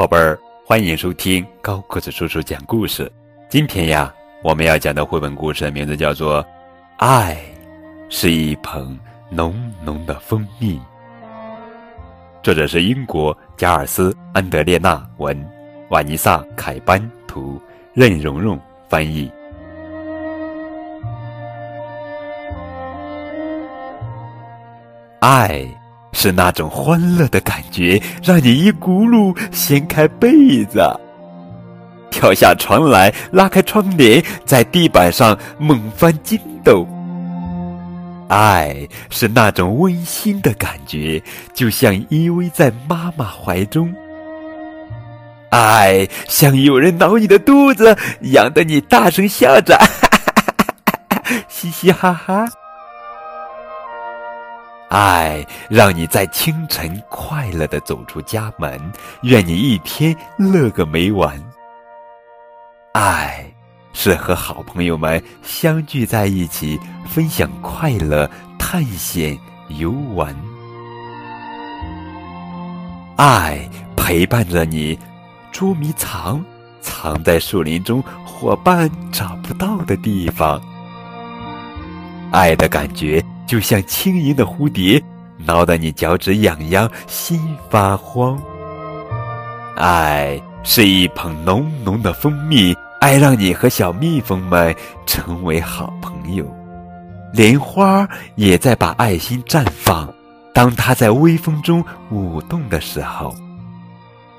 宝贝儿，欢迎收听高个子叔叔讲故事。今天呀，我们要讲的绘本故事名字叫做《爱是一捧浓浓的蜂蜜》，作者是英国加尔斯·安德烈纳文，瓦尼萨·凯班图，任蓉蓉翻译。爱。是那种欢乐的感觉，让你一咕噜掀开被子，跳下床来，拉开窗帘，在地板上猛翻筋斗。爱是那种温馨的感觉，就像依偎在妈妈怀中。爱像有人挠你的肚子，痒得你大声笑着，嘻嘻哈哈。爱让你在清晨快乐的走出家门，愿你一天乐个没完。爱是和好朋友们相聚在一起，分享快乐、探险、游玩。爱陪伴着你，捉迷藏，藏在树林中伙伴找不到的地方。爱的感觉。就像轻盈的蝴蝶，挠得你脚趾痒痒，心发慌。爱是一捧浓浓的蜂蜜，爱让你和小蜜蜂们成为好朋友。莲花也在把爱心绽放，当它在微风中舞动的时候，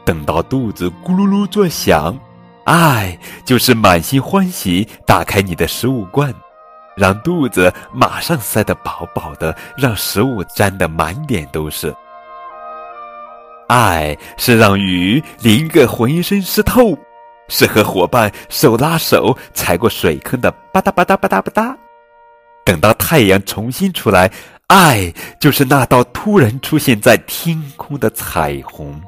等到肚子咕噜噜作响，爱就是满心欢喜，打开你的食物罐。让肚子马上塞得饱饱的，让食物沾得满脸都是。爱是让雨淋个浑身湿透，是和伙伴手拉手踩过水坑的吧嗒吧嗒吧嗒吧嗒。等到太阳重新出来，爱就是那道突然出现在天空的彩虹。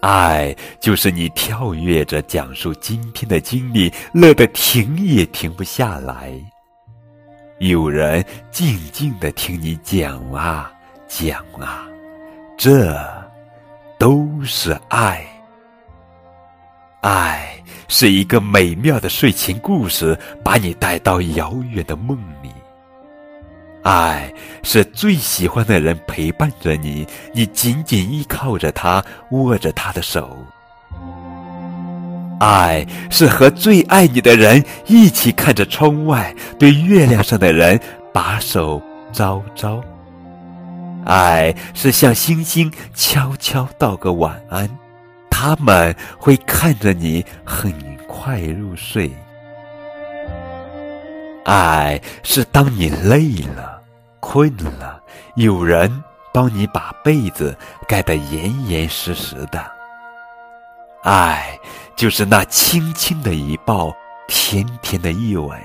爱就是你跳跃着讲述今天的经历，乐得停也停不下来。有人静静的听你讲啊讲啊，这都是爱。爱是一个美妙的睡前故事，把你带到遥远的梦里。爱是最喜欢的人陪伴着你，你紧紧依靠着他，握着他的手。爱是和最爱你的人一起看着窗外，对月亮上的人把手招招。爱是向星星悄悄道个晚安，他们会看着你很快入睡。爱是当你累了。困了，有人帮你把被子盖得严严实实的。爱就是那轻轻的一抱，甜甜的一吻，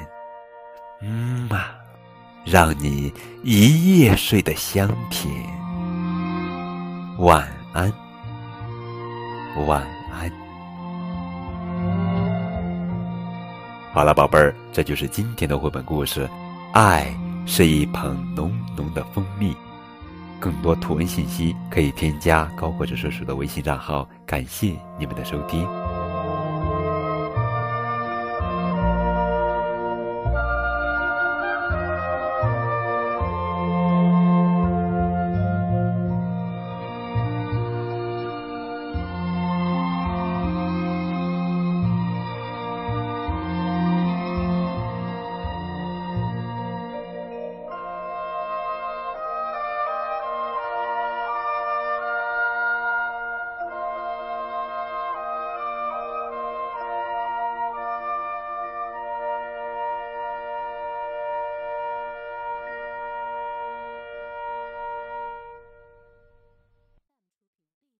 嗯嘛，让你一夜睡得香甜。晚安，晚安。好了，宝贝儿，这就是今天的绘本故事，爱。是一捧浓浓的蜂蜜。更多图文信息可以添加高博士叔叔的微信账号。感谢你们的收听。